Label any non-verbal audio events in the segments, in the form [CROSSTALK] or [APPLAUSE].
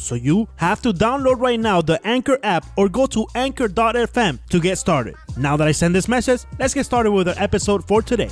So you have to download right now the Anchor app or go to anchor.fm to get started. Now that I send this message, let's get started with our episode for today.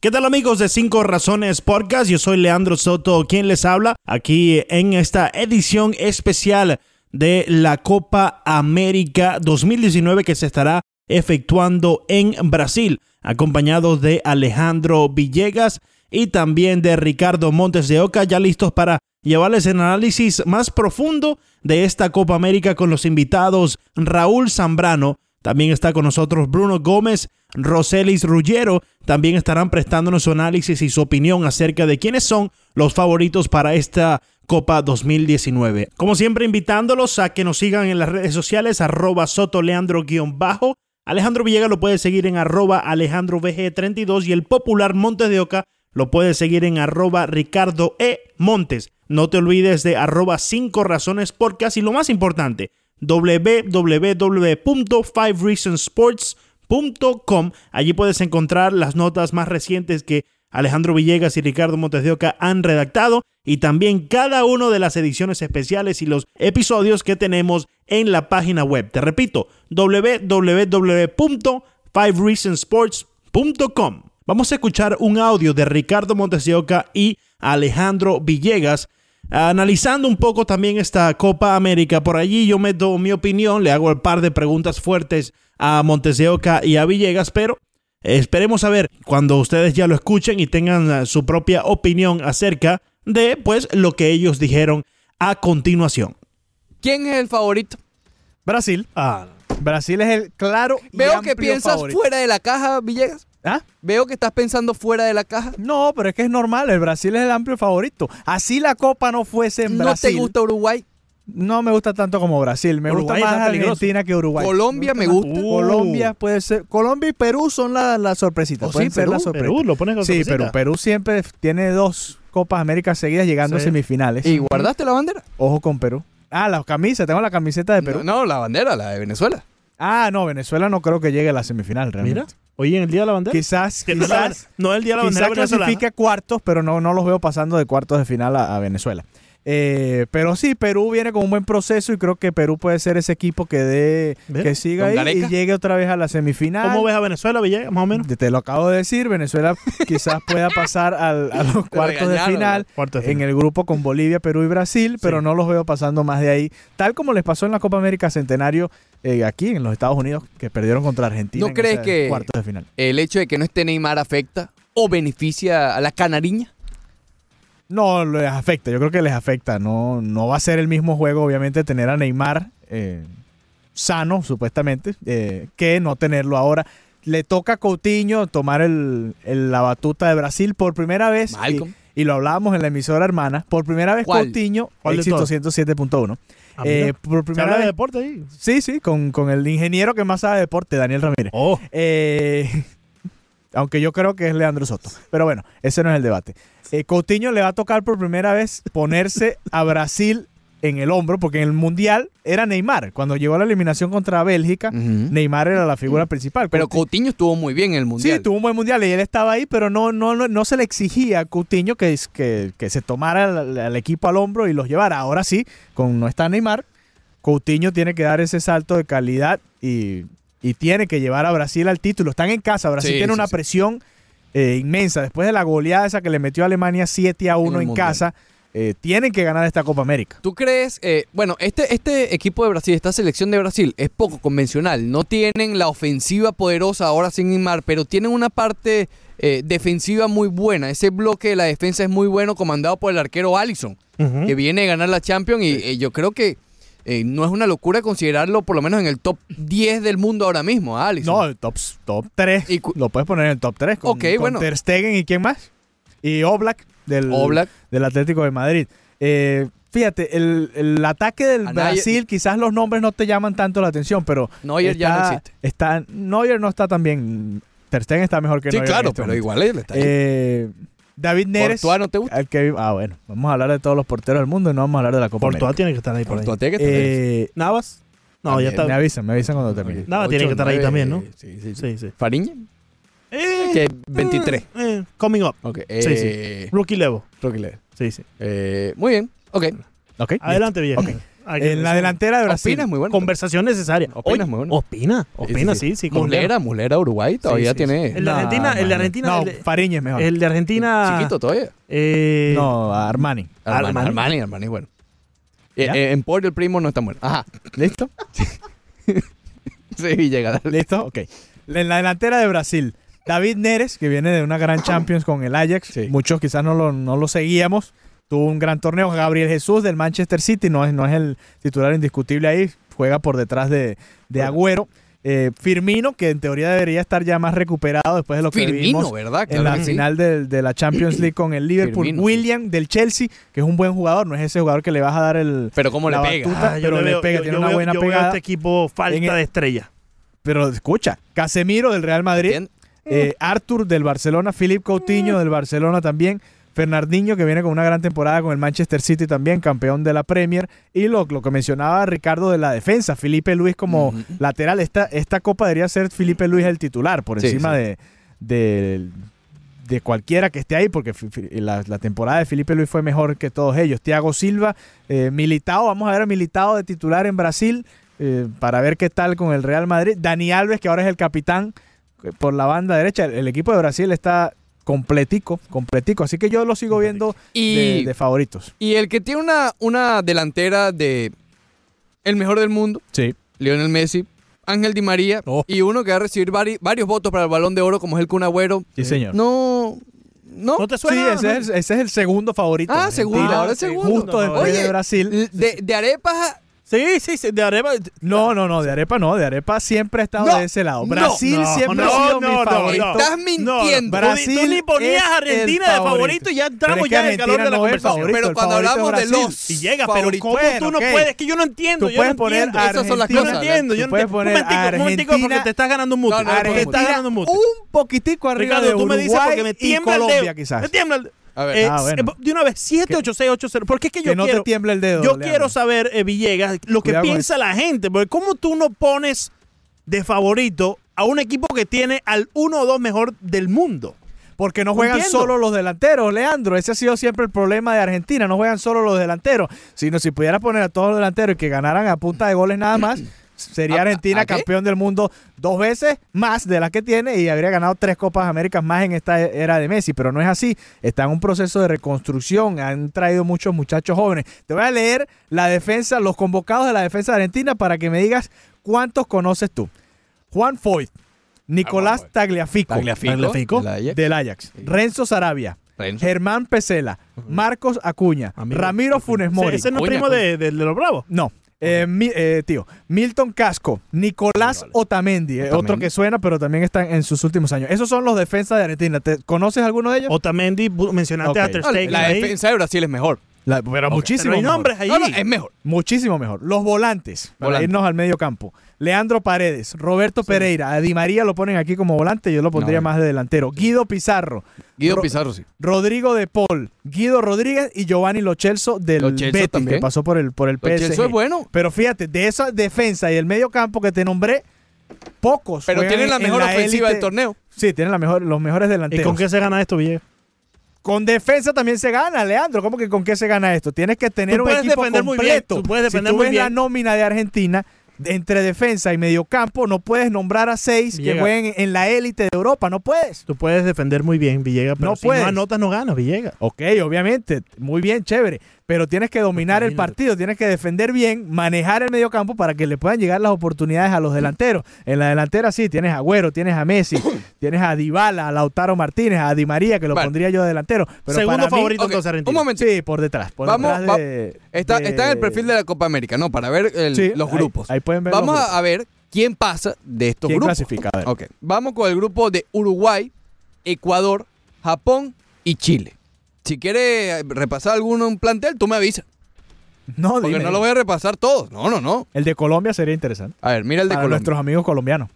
¿Qué tal amigos de 5 Razones Podcast? Yo soy Leandro Soto, quien les habla aquí en esta edición especial de la Copa América 2019 que se estará efectuando en Brasil, acompañado de Alejandro Villegas y también de Ricardo Montes de Oca, ya listos para llevarles el análisis más profundo de esta Copa América con los invitados Raúl Zambrano, también está con nosotros Bruno Gómez, Roselis Ruggero, también estarán prestándonos su análisis y su opinión acerca de quiénes son los favoritos para esta Copa 2019. Como siempre, invitándolos a que nos sigan en las redes sociales, arroba sotoleandro-bajo. Alejandro Villegas lo puede seguir en arroba alejandrovg32 y el popular Montes de Oca lo puedes seguir en arroba Ricardo E. Montes. No te olvides de arroba 5 razones podcast y lo más importante, www.5reasonsports.com. Allí puedes encontrar las notas más recientes que Alejandro Villegas y Ricardo Montes de Oca han redactado y también cada una de las ediciones especiales y los episodios que tenemos en la página web. Te repito, www.5reasonsports.com. Vamos a escuchar un audio de Ricardo Montes de Oca y Alejandro Villegas analizando un poco también esta Copa América. Por allí yo me doy mi opinión, le hago un par de preguntas fuertes a Montes de Oca y a Villegas, pero esperemos a ver cuando ustedes ya lo escuchen y tengan su propia opinión acerca de pues lo que ellos dijeron a continuación. ¿Quién es el favorito? Brasil. Ah, Brasil es el claro y Veo que piensas favorito. fuera de la caja, Villegas. ¿Ah? Veo que estás pensando fuera de la caja. No, pero es que es normal, el Brasil es el amplio favorito. Así la Copa no fuese en ¿No Brasil. te gusta Uruguay? No me gusta tanto como Brasil, me Uruguay gusta más peligroso. Argentina que Uruguay. Colombia me gusta. Uh. Colombia puede ser, Colombia y Perú son las la sorpresitas, Oh, pueden sí, ser Perú, las sorpresas. Perú, lo pones con Sí, sorpresita. pero Perú siempre tiene dos Copas Américas seguidas llegando Sí. a semifinales. ¿Y guardaste la bandera? Ojo con Perú. Ah, la camisa, tengo la camiseta de Perú. No, no, la bandera, la de Venezuela. Ah, no, Venezuela no creo que llegue a la semifinal realmente. Mira, hoy en el Día de la Bandera. Quizás, quizás, no el Día de la Bandera quizás clasifique a cuartos, pero no, no los veo pasando de cuartos de final a, a Venezuela. Eh, pero sí, Perú viene con un buen proceso y creo que Perú puede ser ese equipo que dé, que siga ahí Gareca. y llegue otra vez a la semifinal. ¿Cómo ves a Venezuela, Villegas, más o menos? Te lo acabo de decir, Venezuela [LAUGHS] quizás pueda pasar al- a los cuartos de final Cuarto de en final. el grupo con Bolivia, Perú y Brasil, pero no los veo pasando más de ahí, tal como les pasó en la Copa América Centenario eh, aquí en los Estados Unidos, que perdieron contra Argentina. ¿No en crees ese que- cuartos de final? El hecho de que no esté Neymar afecta o beneficia a la canariña. No, les afecta, yo creo que les afecta. No, no va a ser el mismo juego, obviamente, tener a Neymar eh, sano, supuestamente, eh, que no tenerlo ahora. Le toca a Coutinho tomar el, el- la batuta de Brasil por primera vez. Malcolm. Y, y lo hablábamos en la emisora hermana. Por primera vez ¿Cuál? Coutinho, ¿Cuál de éxito todos? 107.1. Ah, Eh, por ¿Se primera habla de vez. deporte ahí? Sí, sí, con, con el ingeniero que más sabe de deporte, Daniel Ramírez. Oh, Eh, [LAUGHS] aunque yo creo que es Leandro Soto. Pero bueno, ese no es el debate. Eh, Coutinho le va a tocar por primera vez ponerse a Brasil en el hombro, porque en el Mundial era Neymar. Cuando llegó a la eliminación contra Bélgica. Neymar era la figura principal. Pero Coutinho- Coutinho estuvo muy bien en el Sí, Mundial. tuvo un buen mundial y él estaba ahí, pero no, no, no, no se le exigía a Coutinho que, que, que se tomara al, equipo al hombro y los llevara. Ahora sí, con no está Neymar, Coutinho tiene que dar ese salto de calidad y, y tiene que llevar a Brasil al título. Están en casa, Brasil Sí, tiene sí, una sí. presión eh, inmensa. Después de la goleada esa que le metió a Alemania 7 a 1 En Mundial. Eh, tienen que ganar esta Copa América. ¿Tú crees? eh, bueno, este, este equipo de Brasil, esta selección de Brasil, es poco convencional. No tienen la ofensiva poderosa ahora sin Neymar, pero tienen una parte eh, defensiva muy buena. Ese bloque de la defensa es muy bueno, comandado por el arquero Allison, que viene a ganar la Champions. Y yo creo que no es una locura considerarlo por lo menos en el top 10 del mundo ahora mismo, a Allison. No, el top, top 3. Y cu- lo puedes poner en el top 3 con, Ok, con bueno. Ter Stegen y quién más. y Oblak del, Oblak. del Atlético de Madrid. Eh, fíjate, el, el ataque del Anaya- Brasil, quizás los nombres no te llaman tanto la atención, pero Neuer ya no existe. Está, Neuer no está tan bien. Ter Stegen está mejor que Sí, Neuer. en claro, este pero momento. igual él está ahí. Eh, David Neres. Courtois no te gusta. que- ah, bueno, vamos a hablar de todos los porteros del mundo y no vamos a hablar de la Copa Portugal América. tiene que estar ahí por ahí. Tiene que estar ahí. Eh, Navas. No, ya está. me avisan, me avisan cuando termine. Nada, tiene que estar ahí también, ¿no? Sí, sí, sí. Sí, sí. Fariña, Eh, que 23. eh, coming up. Ok. Sí, sí. Eh, Rookie level. Rocky Leder. Sí, sí. Eh, muy bien. Ok. Ok, Adelante, viejo. Ok. Hay que- En la delantera de Brasil. Opina es muy bueno. Conversación necesaria. Opina Oye, es muy bueno. Opina. Opina, sí, sí. Mulera, Mulera, Uruguay todavía Sí, sí, tiene. El de Argentina, el de Argentina, No, el de- Fariña es mejor. El de Argentina. Chiquito todavía. eh, no, Armani. Armani, Armani. Armani, bueno. Eh, eh, Emporio el primo no está bueno. Ajá. ¿Listo? [LAUGHS] Sí, llega. dale. ¿Listo? Ok. En la delantera de Brasil, David Neres, que viene de una gran Champions con el Ajax. Sí. Muchos quizás no lo, no lo seguíamos. Tuvo un gran torneo. Gabriel Jesús del Manchester City, no es, no es el titular indiscutible ahí. Juega por detrás de, de Agüero. Eh, Firmino, que en teoría debería estar ya más recuperado después de lo que Firmino, vimos ¿verdad? en la sí. final de, la Champions League con el Liverpool. Firmino. William del Chelsea, que es un buen jugador, no es ese jugador que le vas a dar el... Pero cómo le pega. batuta. ah, pero le veo- pega, yo- tiene yo una veo- buena yo veo a pegada. este equipo falta En de estrella. Pero escucha, Casemiro del Real Madrid, Bien. Eh, Arthur del Barcelona, Philip Coutinho del Barcelona también, Fernandinho que viene con una gran temporada con el Manchester City también, campeón de la Premier, y lo, lo que mencionaba Ricardo de la defensa, Felipe Luis como lateral. Esta, esta copa debería ser Felipe Luis el titular, por Sí, encima sí. De, de, de cualquiera que esté ahí, porque la, la temporada de Felipe Luis fue mejor que todos ellos. Thiago Silva, eh, Militao, vamos a ver a Militao de titular en Brasil eh, para ver qué tal con el Real Madrid. Dani Alves, que ahora es el capitán por la banda derecha. El, el equipo de Brasil está completico, completico. Así que yo lo sigo viendo Y, de, de favoritos. y el que tiene una, una delantera de el mejor del mundo, Sí. Lionel Messi, Ángel Di María, Oh. y uno que va a recibir vari- varios votos para el Balón de Oro, como es el Kun Agüero. Sí, señor. No, no. ¿No te Sí, suena? ese es, el, ese es el segundo favorito. Ah, segundo, ahora es segundo. Justo después Oye, de Brasil. De, de arepas Sí, sí, sí, de Areva. No, no, no, de Arepa no, de Arepa siempre ha estado No, de ese lado. Brasil no, siempre no, ha sido mi favorito. Estás mintiendo. Brasil tú, ni ponías a Argentina de favorito. favorito y ya entramos es que ya en el calor de Argentina la conversación. favorito, Pero cuando hablamos de los Y llega, pero ¿cómo Bueno, tú no ok. puedes? Que yo no entiendo, Tú yo puedes no poner entiendo. Esas son las Yo no cosas. entiendo, yo no puedes entiendo. poner Un momentico, a un porque Argentina- te estás ganando un mute. Te estás Argentina ganando un mute. un poquitico arriba Ricardo, de tú me Uruguay y Colombia quizás. Me tiembla el A ver, Eh, Ah, bueno. De una vez, 78680. Porque es que yo que no quiero... te tiemble el dedo. Yo Leandro. quiero saber, eh, Villegas, lo que Cuidado piensa la gente. Porque ¿cómo tú no pones de favorito a un equipo que tiene al uno o dos mejor del mundo? Porque no juegan Entiendo. solo los delanteros, Leandro. Ese ha sido siempre el problema de Argentina. No juegan solo los delanteros. Sino si pudiera poner a todos los delanteros y que ganaran a punta de goles nada más, sería ¿A- Argentina campeón del mundo dos veces más de las que tiene y habría ganado tres Copas Américas más en esta era de Messi. Pero no es así. Está en un proceso de reconstrucción. Han traído muchos muchachos jóvenes. Te voy a leer la defensa, los convocados de la defensa de Argentina para que me digas cuántos conoces tú. Juan Foyt, Nicolás Foyt. Tagliafico, Tagliafico, Tagliafico. del Ajax. del Ajax, Renzo Sarabia, Renzo. Germán Pesela, Marcos Acuña, Amigo. Ramiro Funes Mori. Ese no es primo de, de- de los bravos. No. Eh, mi- eh, tío, Milton Casco, Nicolás Otamendi, eh, otro que suena, pero también está en sus últimos años. Esos son los defensas de Argentina. ¿Te- ¿Conoces alguno de ellos? Otamendi, mencionaste Ok. a Ter Stegen la ahí. defensa de Brasil es mejor. La- pero muchísimo Pero hay mejor. nombres ahí. No, no, es mejor. Muchísimo mejor. Los volantes, para irnos al medio campo. Leandro Paredes, Roberto Pereira, a Di María lo ponen aquí como volante, yo lo pondría No. más de delantero. Guido Pizarro, Guido Ro- Pizarro, sí. Rodrigo de Paul, Guido Rodríguez y Giovanni Lochelso del Lo Celso Betis, también. que pasó por el, por el PSG. es bueno. Pero fíjate, de esa defensa y el medio campo que te nombré, pocos. Pero tienen la mejor ofensiva élite. del torneo. Sí, tienen la mejor, los mejores ¿Y delanteros. con qué se gana esto, Villegas? Con defensa también se gana, Leandro. ¿Cómo que con qué se gana esto? Tienes que tener Tú un equipo defender muy completo. bien, tú puedes defender si tú muy ves la nómina de Argentina, entre defensa y mediocampo, no puedes nombrar a seis que jueguen en la élite de Europa. No puedes. Tú puedes defender muy bien, Villegas, pero No si puedes. no anotas, no ganas, Villegas. Ok, obviamente, muy bien, chévere. Pero tienes que dominar el partido, tienes que defender bien, manejar el mediocampo para que le puedan llegar las oportunidades a los delanteros. En la delantera sí, tienes a Agüero, tienes a Messi, [COUGHS] tienes a Dybala, a Lautaro Martínez, a Di María, que lo pondría yo de delantero. Pero Segundo para mí- favorito entonces Argentina. Un momento. Sí, por detrás. Por Vamos, detrás de- Está, de- está en el perfil de la Copa América, ¿no? Para ver el- Sí, los grupos. Ahí, pueden ver Vamos los a, grupos. a ver quién pasa de estos ¿Quién grupos. clasifica? A ver. Ok. Vamos con el grupo de Uruguay, Ecuador, Japón y Chile. Si quieres repasar alguno un plantel, tú me avisas. No, Porque dime. no lo voy a repasar todos. No, no, no. El de Colombia sería interesante. A ver, mira el de para Colombia. nuestros amigos colombianos.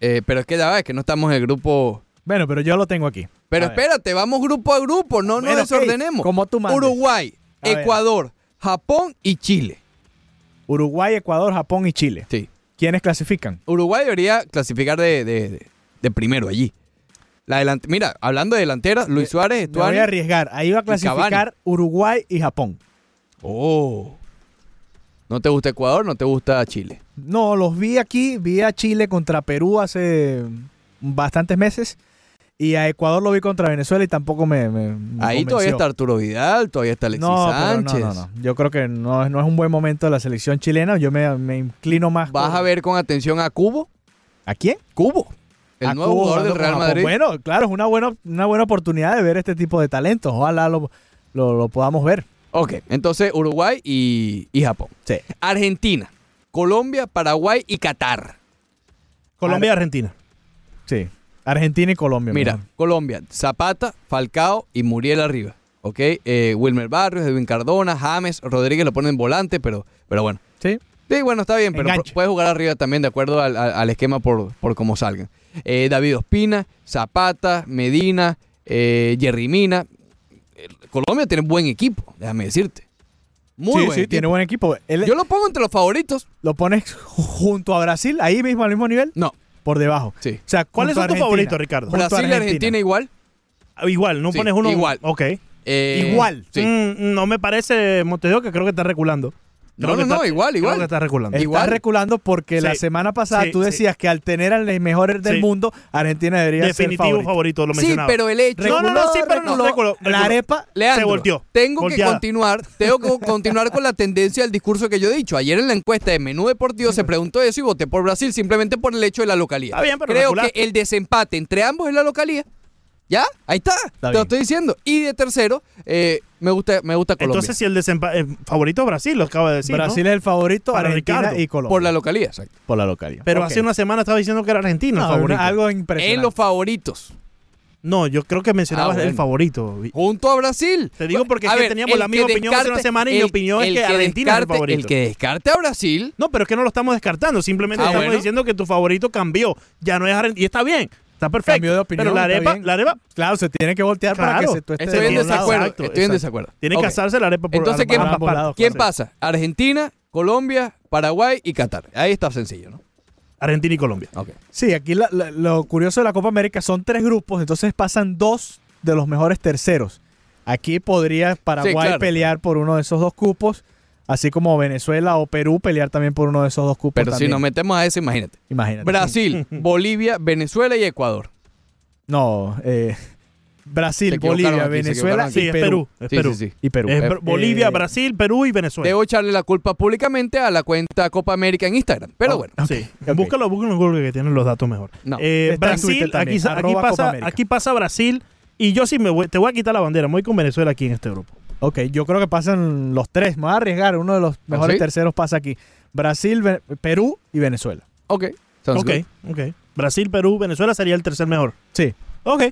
Eh, pero es que ya va, es que no estamos en el grupo. Bueno, pero yo lo tengo aquí. Pero A ver. espérate, vamos grupo a grupo, no Bueno, nos desordenemos. como tú mandes. Uruguay, A ver. Ecuador, Japón y Chile. Uruguay, Ecuador, Japón y Chile. Sí. ¿Quiénes clasifican? Uruguay debería clasificar de, de- de- de primero allí. La delante- Mira, hablando de delanteras, Luis Suárez, Me Estuani. voy a arriesgar. Ahí va a clasificar Cavani. Uruguay y Japón. Oh. ¿No te gusta Ecuador? ¿No te gusta Chile? No, los vi aquí. Vi a Chile contra Perú hace bastantes meses. Y a Ecuador lo vi contra Venezuela y tampoco me. me- me Ahí todavía convenció. está Arturo Vidal, todavía está Alexis no, pero Sánchez. no, no, no. Yo creo que no, es- no es un buen momento de la selección chilena. Yo me, me inclino más. Vas por- a ver con atención a Cubo. ¿A quién? Cubo. El nuevo Cuba jugador del Real. Madrid. Bueno, claro, es una buena, una buena oportunidad de ver este tipo de talentos. Ojalá lo, lo, lo podamos ver. Ok, entonces Uruguay y, y Japón. Sí. Argentina, Colombia, Paraguay y Qatar. Colombia y Argentina. Sí. Argentina y Colombia. Mira, mejor. Colombia, Zapata, Falcao y Muriel arriba. ¿Ok? Eh, Wilmer Barrios, Edwin Cardona, James, Rodríguez lo ponen en volante, pero, pero bueno. Sí. Sí, bueno, está bien, pero Enganche. puede jugar arriba también de acuerdo al, al- al esquema por, por cómo salgan. Eh, David Ospina, Zapata, Medina, eh, Jerry Mina. Colombia tiene buen equipo, déjame decirte. Muy sí, buen sí, equipo. tiene buen equipo. Él- Yo lo pongo entre los favoritos. lo pones ju- junto a Brasil, ahí mismo al mismo nivel, No, por debajo. sí. O sea, ¿Cuáles junto son tus favoritos, Ricardo? Brasil y Argentina igual. Ah, Igual, no Sí, pones uno. igual. Ok. Eh, Igual. Sí. Mm, no me parece, Montevideo, que creo que está reculando. No, Creo no, no, está- igual, Creo igual. que está reculando. Está Igual. reculando porque la Sí. semana pasada Sí, tú sí. decías que al tener a los mejores del Sí. mundo, Argentina debería Definitivo ser favorito. favorito. lo Sí, mencionaba. pero el hecho. No, no, no, sí, pero no, reculó. reculó, La reculó. arepa, Leandro, Se volteó. Tengo Volteada. que continuar, tengo que continuar con la tendencia del discurso que yo he dicho. Ayer en la encuesta de Menú Deportivo se preguntó eso y voté por Brasil simplemente por el hecho de la localía. Está bien, pero Creo reculaste. que el desempate entre ambos es la localía. ¿Ya? Ahí está. Te bien. lo estoy diciendo. Y de tercero, eh, me gusta, me gusta Colombia. Entonces, si el desempate favorito es Brasil, lo acaba de decir. ¿no? Brasil es el favorito, Para Argentina Ricardo. y Colombia. por la localía, exacto. por la localidad. Pero hace una semana estaba diciendo que era Argentina No, el favorito. algo En impresionante. los favoritos. No, yo creo que mencionabas Ah, bueno. el favorito. Junto a Brasil. Te digo porque es que ver, teníamos el la misma opinión hace una semana y mi el- opinión es el que Argentina es el favorito. El que descarte a Brasil No, pero es que no lo estamos descartando. Simplemente Ah, estamos bueno. diciendo que tu favorito cambió. Ya no es Argentina. Y está bien. Está perfecto. Cambió de opinión, Pero la arepa, la arepa Claro, se tiene que voltear para Claro. que se tú estés Estoy en desacuerdo. Exacto, estoy en desacuerdo. tiene que asarse la arepa por Entonces, ¿quién- ambos partes. lados. ¿Quién pasa? Argentina, Colombia, Paraguay y Qatar. Ahí está sencillo, ¿no? Argentina y Colombia. Sí, aquí la- la- lo curioso de la Copa América son tres grupos, entonces pasan dos de los mejores terceros. Aquí podría Paraguay claro. pelear por uno de esos dos cupos, así como Venezuela o Perú pelear también por uno de esos dos cupos. Pero si nos metemos a eso, imagínate. Imagínate. Brasil, [LAUGHS] Bolivia, Venezuela y Ecuador. No, eh, Brasil, Bolivia, aquí, Venezuela y Sí, es Perú. Perú. Es Sí, Perú. sí, sí. Y Perú. Es Eh, Bolivia, eh, Brasil, Perú y Venezuela. Debo echarle la culpa públicamente a la cuenta Copa América en Instagram. Pero Oh, bueno. Sí. ok. Búscalo, búscalo en Google que tienen los datos mejor. No. Eh, Brasil, aquí, pasa, aquí pasa Brasil y yo sí me voy, te voy a quitar la bandera. Me voy con Venezuela aquí en este grupo. Ok, yo creo que pasan los tres. Me voy a arriesgar. Uno de los mejores ¿Ah, sí? terceros pasa aquí. Brasil, Ve- Perú y Venezuela. Ok. sounds Ok, good. ok. Brasil, Perú, Venezuela sería el tercer mejor. Sí, Ok.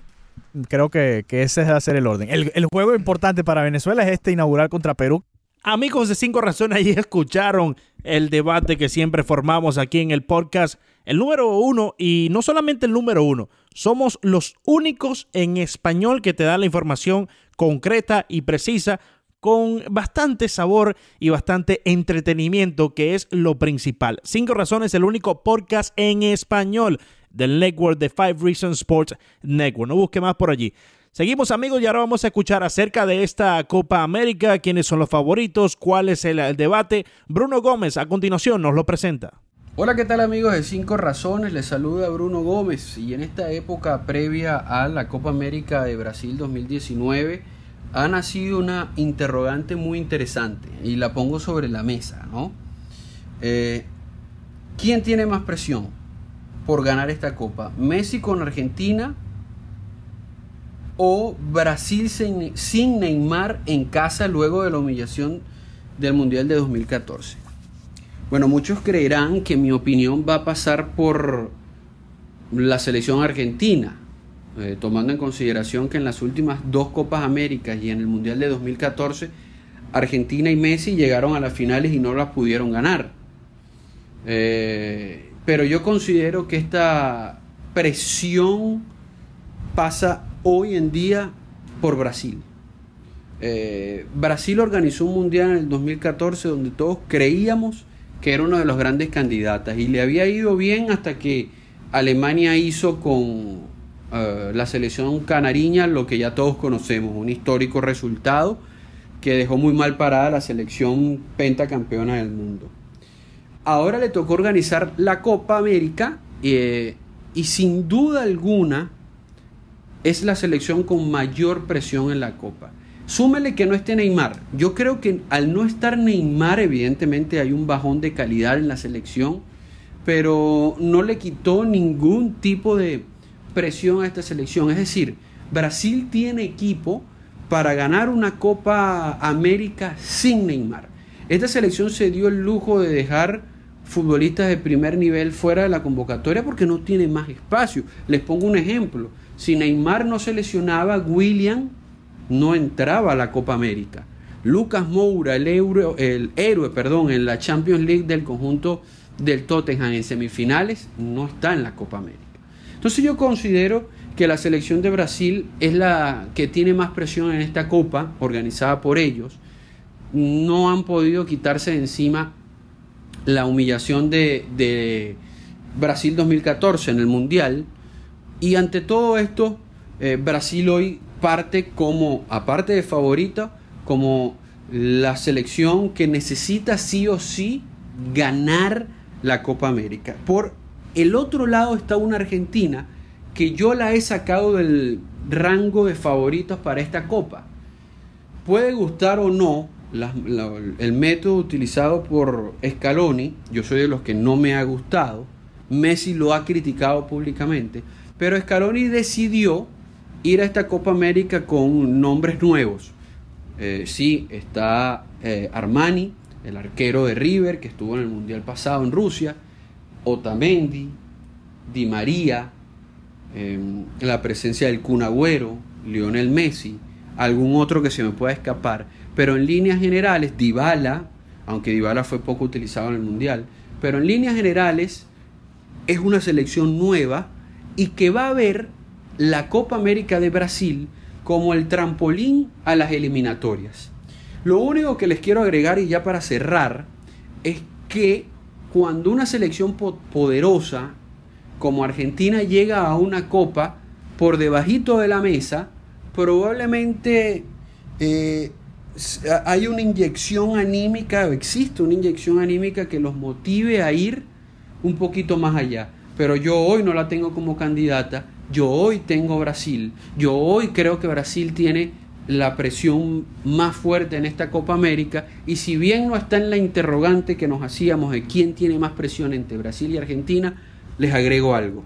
creo que, que ese va a ser el orden. El, el juego importante para Venezuela es este inaugural contra Perú. Amigos de Cinco Razones, ahí escucharon el debate que siempre formamos aquí en el podcast. El número uno, y no solamente el número uno, somos los únicos en español que te dan la información concreta y precisa con bastante sabor y bastante entretenimiento, que es lo principal. Cinco Razones, el único podcast en español del network de Five Reasons Sports Network. No busque más por allí. Seguimos amigos y ahora vamos a escuchar acerca de esta Copa América, quiénes son los favoritos, cuál es el, el debate. Bruno Gómez a continuación nos lo presenta. Hola, ¿qué tal amigos de Cinco Razones? Les saluda Bruno Gómez y en esta época previa a la Copa América de Brasil 2019 ha nacido una interrogante muy interesante y la pongo sobre la mesa, ¿no? Eh, ¿Quién tiene más presión por ganar esta Copa? ¿Messi con Argentina o Brasil sin Neymar en casa luego de la humillación del Mundial de 2014? Bueno, muchos creerán que mi opinión va a pasar por la selección argentina, eh, tomando en consideración que en las últimas dos Copas Américas y en el Mundial de 2014, Argentina y Messi llegaron a las finales y no las pudieron ganar. Eh, pero yo considero que esta presión pasa hoy en día por Brasil. Eh, Brasil organizó un mundial en el 2014 donde todos creíamos que era uno de los grandes candidatos y le había ido bien hasta que Alemania hizo con eh, la selección canariña lo que ya todos conocemos, un histórico resultado que dejó muy mal parada la selección pentacampeona del mundo. Ahora le tocó organizar la Copa América eh, y sin duda alguna es la selección con mayor presión en la Copa. Súmele que no esté Neymar. Yo creo que al no estar Neymar, evidentemente hay un bajón de calidad en la selección, pero no le quitó ningún tipo de presión a esta selección. Es decir, Brasil tiene equipo para ganar una Copa América sin Neymar. Esta selección se dio el lujo de dejar futbolistas de primer nivel fuera de la convocatoria porque no tiene más espacio. Les pongo un ejemplo. Si Neymar no se lesionaba, William no entraba a la Copa América. Lucas Moura, el, el héroe perdón, en la Champions League del conjunto del Tottenham en semifinales, no está en la Copa América. Entonces yo considero que la selección de Brasil es la que tiene más presión en esta Copa, organizada por ellos. No han podido quitarse de encima la humillación de Brasil 2014 en el Mundial. Y ante todo esto, eh, Brasil hoy parte como, aparte de favorita, como la selección que necesita sí o sí ganar la Copa América. Por el otro lado está una Argentina que yo la he sacado del rango de favoritos para esta Copa. Puede gustar o no el método utilizado por Scaloni, yo soy de los que no me ha gustado, Messi lo ha criticado públicamente, pero Scaloni decidió ir a esta Copa América con nombres nuevos. Eh, sí, está eh, Armani, el arquero de River, que estuvo en el Mundial pasado en Rusia, Otamendi, Di María, em, la presencia del Kun Agüero, Lionel Messi, algún otro que se me pueda escapar, pero en líneas generales, Dybala, aunque Dybala fue poco utilizado en el Mundial, pero en líneas generales es una selección nueva y que va a ver la Copa América de Brasil como el trampolín a las eliminatorias. Lo único que les quiero agregar y ya para cerrar es que cuando una selección poderosa como Argentina llega a una copa por debajito de la mesa, probablemente eh, hay una inyección anímica, o existe una inyección anímica que los motive a ir un poquito más allá. Pero yo hoy no la tengo como candidata, yo hoy tengo Brasil, yo hoy creo que Brasil tiene la presión más fuerte en esta Copa América y si bien no está en la interrogante que nos hacíamos de quién tiene más presión entre Brasil y Argentina, les agrego algo.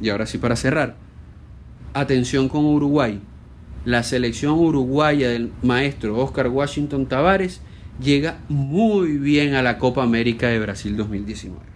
Y ahora sí para cerrar. Atención con Uruguay. La selección uruguaya del maestro Oscar Washington Tavares llega muy bien a la Copa América de Brasil 2019.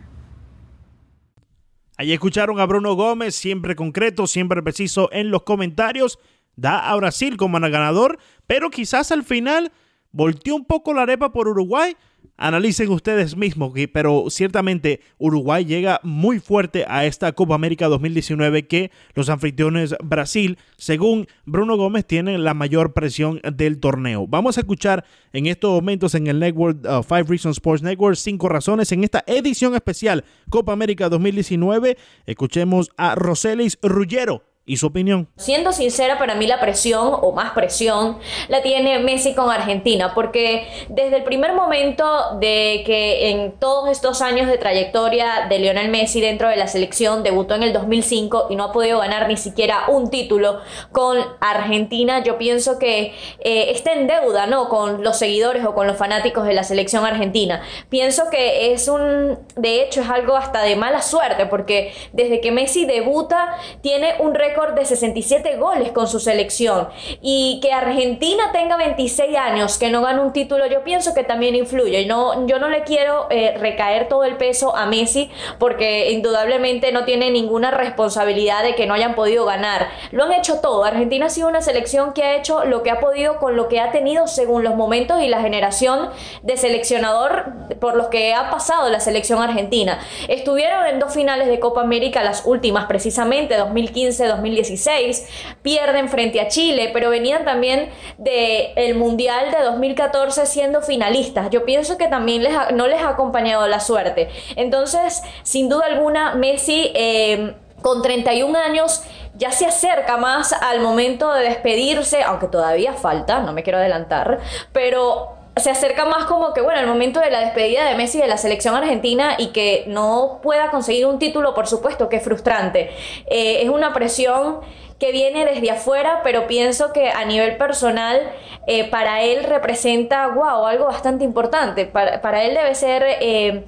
Allí escucharon a Bruno Gómez, siempre concreto, siempre preciso en los comentarios da a Brasil como ganador, pero quizás al final volteó un poco la arepa por Uruguay. Analicen ustedes mismos, pero ciertamente Uruguay llega muy fuerte a esta Copa América 2019 que los anfitriones Brasil, según Bruno Gómez, tienen la mayor presión del torneo. Vamos a escuchar en estos momentos en el Network uh, Five Reasons Sports Network cinco razones en esta edición especial Copa América 2019. Escuchemos a Roselis Rullero ¿Y su opinión? Siendo sincera, para mí la presión, o más presión, la tiene Messi con Argentina, porque desde el primer momento de que en todos estos años de trayectoria de Lionel Messi dentro de la selección, debutó en el 2005 y no ha podido ganar ni siquiera un título con Argentina, yo pienso que eh, está en deuda, ¿no? Con los seguidores o con los fanáticos de la selección argentina. Pienso que es un, de hecho, es algo hasta de mala suerte, porque desde que Messi debuta, tiene un récord récord de 67 goles con su selección. Y que Argentina tenga 26 años, que no gane un título, yo pienso que también influye. No, yo no le quiero eh, recaer todo el peso a Messi porque indudablemente no tiene ninguna responsabilidad de que no hayan podido ganar. Lo han hecho todo. Argentina ha sido una selección que ha hecho lo que ha podido con lo que ha tenido según los momentos y la generación de seleccionador por los que ha pasado la selección argentina. Estuvieron en dos finales de Copa América, las últimas precisamente, 2015-2016, pierden frente a Chile, pero venían también del el Mundial de 2014 siendo finalistas. Yo pienso que también no les ha acompañado la suerte. Entonces, sin duda alguna, Messi... Eh, con 31 años ya se acerca más al momento de despedirse, aunque todavía falta, no me quiero adelantar, pero se acerca más como que, bueno, el momento de la despedida de Messi de la selección argentina y que no pueda conseguir un título, por supuesto, que es frustrante. Eh, es una presión que viene desde afuera, pero pienso que a nivel personal eh, para él representa, wow, algo bastante importante. Para, para él debe ser... Eh,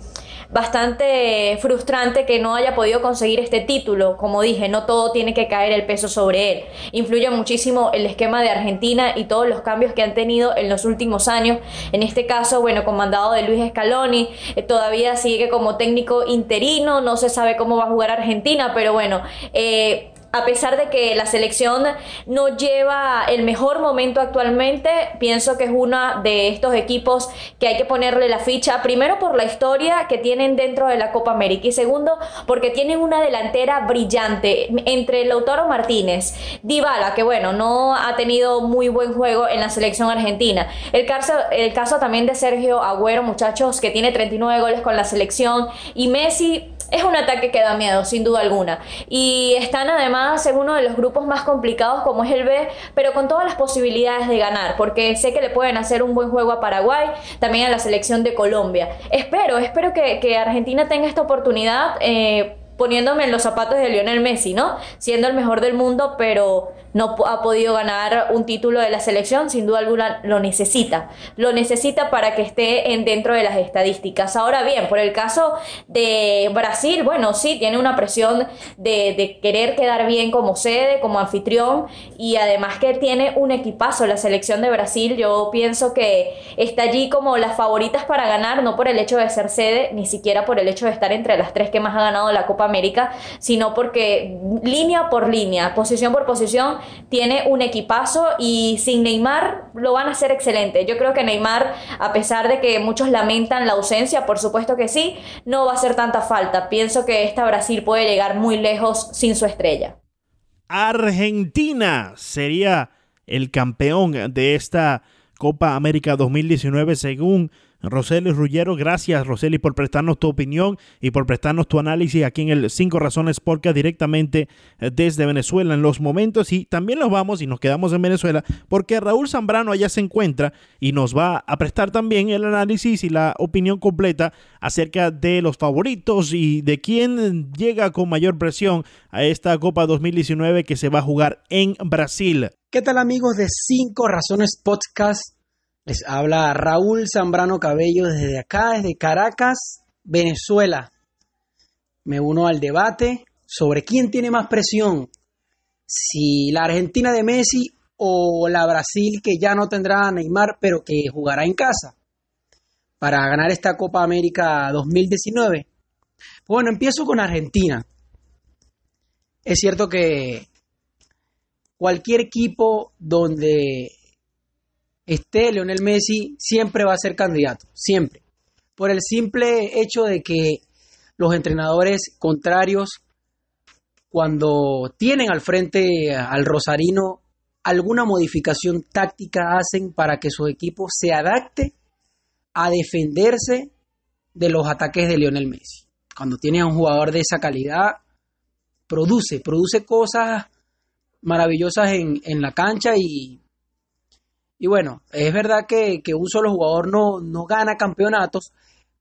bastante frustrante que no haya podido conseguir este título. Como dije, no todo tiene que caer el peso sobre él. Influye muchísimo el esquema de Argentina y todos los cambios que han tenido en los últimos años. En este caso, bueno, comandado de Luis Scaloni, eh, todavía sigue como técnico interino, no se sabe cómo va a jugar Argentina, pero bueno, eh, a pesar de que la selección no lleva el mejor momento actualmente, pienso que es uno de estos equipos que hay que ponerle la ficha, primero por la historia que tienen dentro de la Copa América y segundo porque tienen una delantera brillante entre Lautaro Martínez, Dybala, que bueno, no ha tenido muy buen juego en la selección argentina. El caso, el caso también de Sergio Agüero, muchachos, que tiene 39 goles con la selección y Messi es un ataque que da miedo, sin duda alguna. Y están además en uno de los grupos más complicados como es el B, pero con todas las posibilidades de ganar, porque sé que le pueden hacer un buen juego a Paraguay, también a la selección de Colombia. Espero, espero que, Argentina tenga esta oportunidad. Eh, poniéndome en los zapatos de Lionel Messi, ¿no? Siendo el mejor del mundo, pero no ha podido ganar un título de la selección, sin duda alguna lo necesita. Lo necesita para que esté en dentro de las estadísticas. Ahora bien, por el caso de Brasil, bueno, sí, tiene una presión de, de querer quedar bien como sede, como anfitrión, y además que tiene un equipazo la selección de Brasil. Yo pienso que está allí como las favoritas para ganar, no por el hecho de ser sede, ni siquiera por el hecho de estar entre las tres que más ha ganado la Copa América, sino porque línea por línea, posición por posición, tiene un equipazo y sin Neymar lo van a hacer excelente. Yo creo que Neymar, a pesar de que muchos lamentan la ausencia, por supuesto que sí, no va a hacer tanta falta. Pienso que esta Brasil puede llegar muy lejos sin su estrella. Argentina sería el campeón de esta Copa América 2019 según Roseli Rullero. Gracias, Roseli, por prestarnos tu opinión y por prestarnos tu análisis aquí en el Cinco Razones Podcast directamente eh, desde Venezuela en los momentos. Y también nos vamos y nos quedamos en Venezuela porque Raúl Zambrano allá se encuentra y nos va a prestar también el análisis y la opinión completa acerca de los favoritos y de quién llega con mayor presión a esta Copa 2019 que se va a jugar en Brasil. ¿Qué tal amigos de Cinco Razones Podcast? Les habla Raúl Zambrano Cabello desde acá, desde Caracas, Venezuela. Me uno al debate sobre quién tiene más presión, si la Argentina de Messi o la Brasil que ya no tendrá a Neymar pero que jugará en casa para ganar esta Copa América 2019. Bueno, empiezo con Argentina. Es cierto que cualquier equipo donde esté Leonel Messi, siempre va a ser candidato, siempre. Por el simple hecho de que los entrenadores contrarios, cuando tienen al frente al Rosarino, alguna modificación táctica hacen para que su equipo se adapte a defenderse de los ataques de Lionel Messi. Cuando tiene a un jugador de esa calidad, produce, produce cosas maravillosas en, en la cancha y y bueno, es verdad que, un solo jugador no, no gana campeonatos,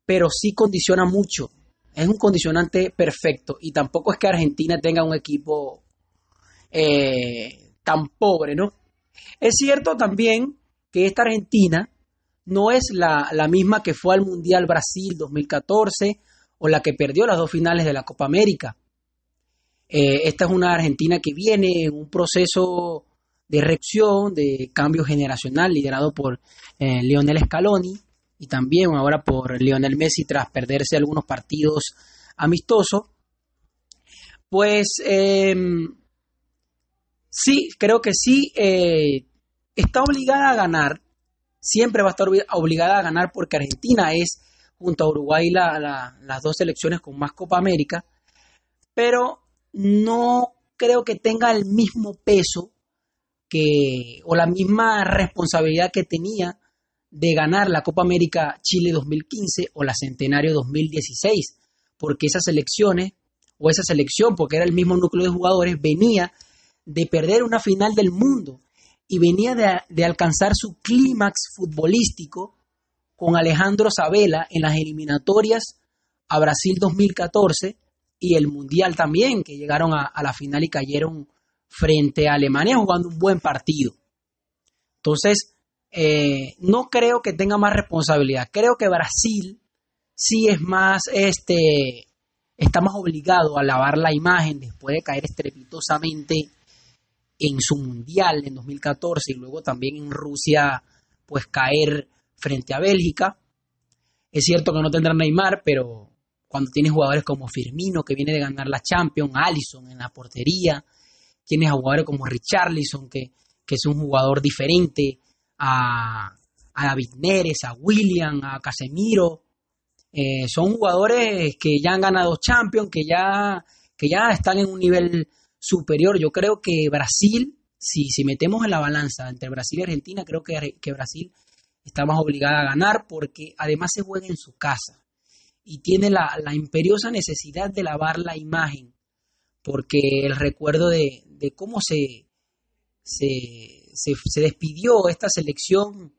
pero sí condiciona mucho. Es un condicionante perfecto. Y tampoco es que Argentina tenga un equipo eh, tan pobre, ¿no? Es cierto también que esta Argentina no es la, la, misma que fue al Mundial Brasil 2014 o la que perdió las dos finales de la Copa América. Eh, esta es una Argentina que viene en un proceso de reacción, de cambio generacional liderado por eh, Lionel Scaloni y también ahora por Lionel Messi tras perderse algunos partidos amistosos. Pues em, sí, creo que sí, eh, está obligada a ganar, siempre va a estar obligada a ganar porque Argentina es junto a Uruguay las dos selecciones con más Copa América, pero no creo que tenga el mismo peso que, o la misma responsabilidad que tenía de ganar la Copa América Chile 2015 o la Centenario 2016, porque esas selecciones, o esa selección, porque era el mismo núcleo de jugadores, venía de perder una final del mundo y venía de, alcanzar su clímax futbolístico con Alejandro Sabela en las eliminatorias a Brasil 2014 y el Mundial también, que llegaron a, la final y cayeron frente a Alemania jugando un buen partido. Entonces, eh, no creo que tenga más responsabilidad. Creo que Brasil sí es más, este, está más obligado a lavar la imagen después de caer estrepitosamente en su mundial en 2014 y luego también en Rusia, pues caer frente a Bélgica. Es cierto que no tendrá Neymar, pero cuando tienes jugadores como Firmino, que viene de ganar la Champions, Allison en la portería, tienes a jugadores como Richarlison, que, que es un jugador diferente, a, a David Neres, a William, a Casemiro. Eh, son jugadores que ya han ganado Champions, que ya, que ya están en un nivel superior. Yo creo que Brasil, si, si metemos en la balanza entre Brasil y Argentina, creo que, que Brasil está más obligada a ganar porque además se juega en su casa y tiene la, imperiosa necesidad de lavar la imagen, porque el recuerdo de, cómo se, se, despidió esta selección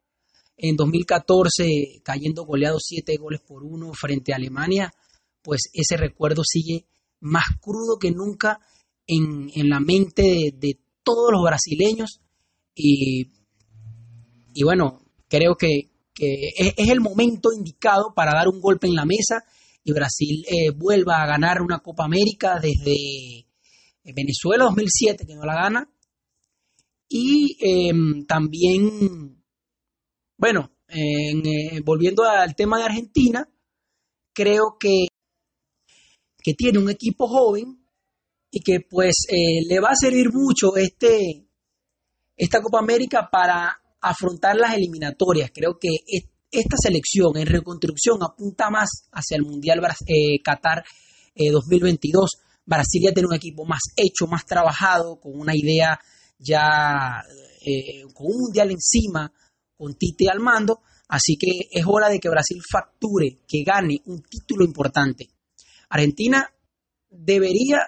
en 2014 cayendo goleado siete goles por uno frente a Alemania, pues ese recuerdo sigue más crudo que nunca en, la mente de, todos los brasileños. Y, y bueno, creo que, es, el momento indicado para dar un golpe en la mesa Brasil eh, vuelva a ganar una Copa América desde eh, Venezuela 2007, que no la gana. Y em, también, bueno, eh, volviendo al tema de Argentina, creo que, que tiene un equipo joven y que pues le va a servir mucho este, esta Copa América para afrontar las eliminatorias. Creo que esta selección en reconstrucción apunta más hacia el Mundial eh, Qatar 2022. Eh, Brasil ya tiene un equipo más hecho, más trabajado, con una idea ya, eh, con un Mundial encima, con Tite al mando. Así que es hora de que Brasil facture, que gane un título importante. Argentina debería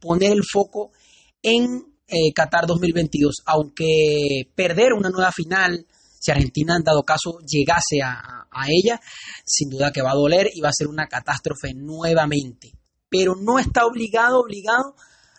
poner el foco en eh, Qatar 2022, aunque perder una nueva final, si Argentina en dado caso llegase a, ella, sin duda que va a doler y va a ser una catástrofe nuevamente. Pero no está obligado, obligado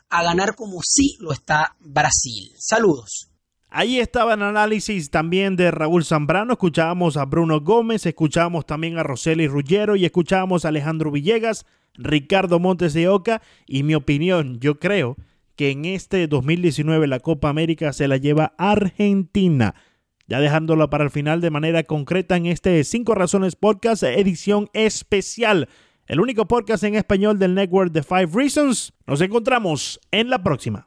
a ganar como sí lo está Brasil. Saludos. Ahí estaba el análisis también de Raúl Zambrano, escuchábamos a Bruno Gómez, escuchábamos también a Roseli Ruggero y escuchábamos a Alejandro Villegas, Ricardo Montes de Oca y mi opinión, yo creo que en este 2019 la Copa América se la lleva Argentina. Ya dejándola para el final de manera concreta en este 5 Razones Podcast, edición especial. El único podcast en español del network de Five Reasons. Nos encontramos en la próxima.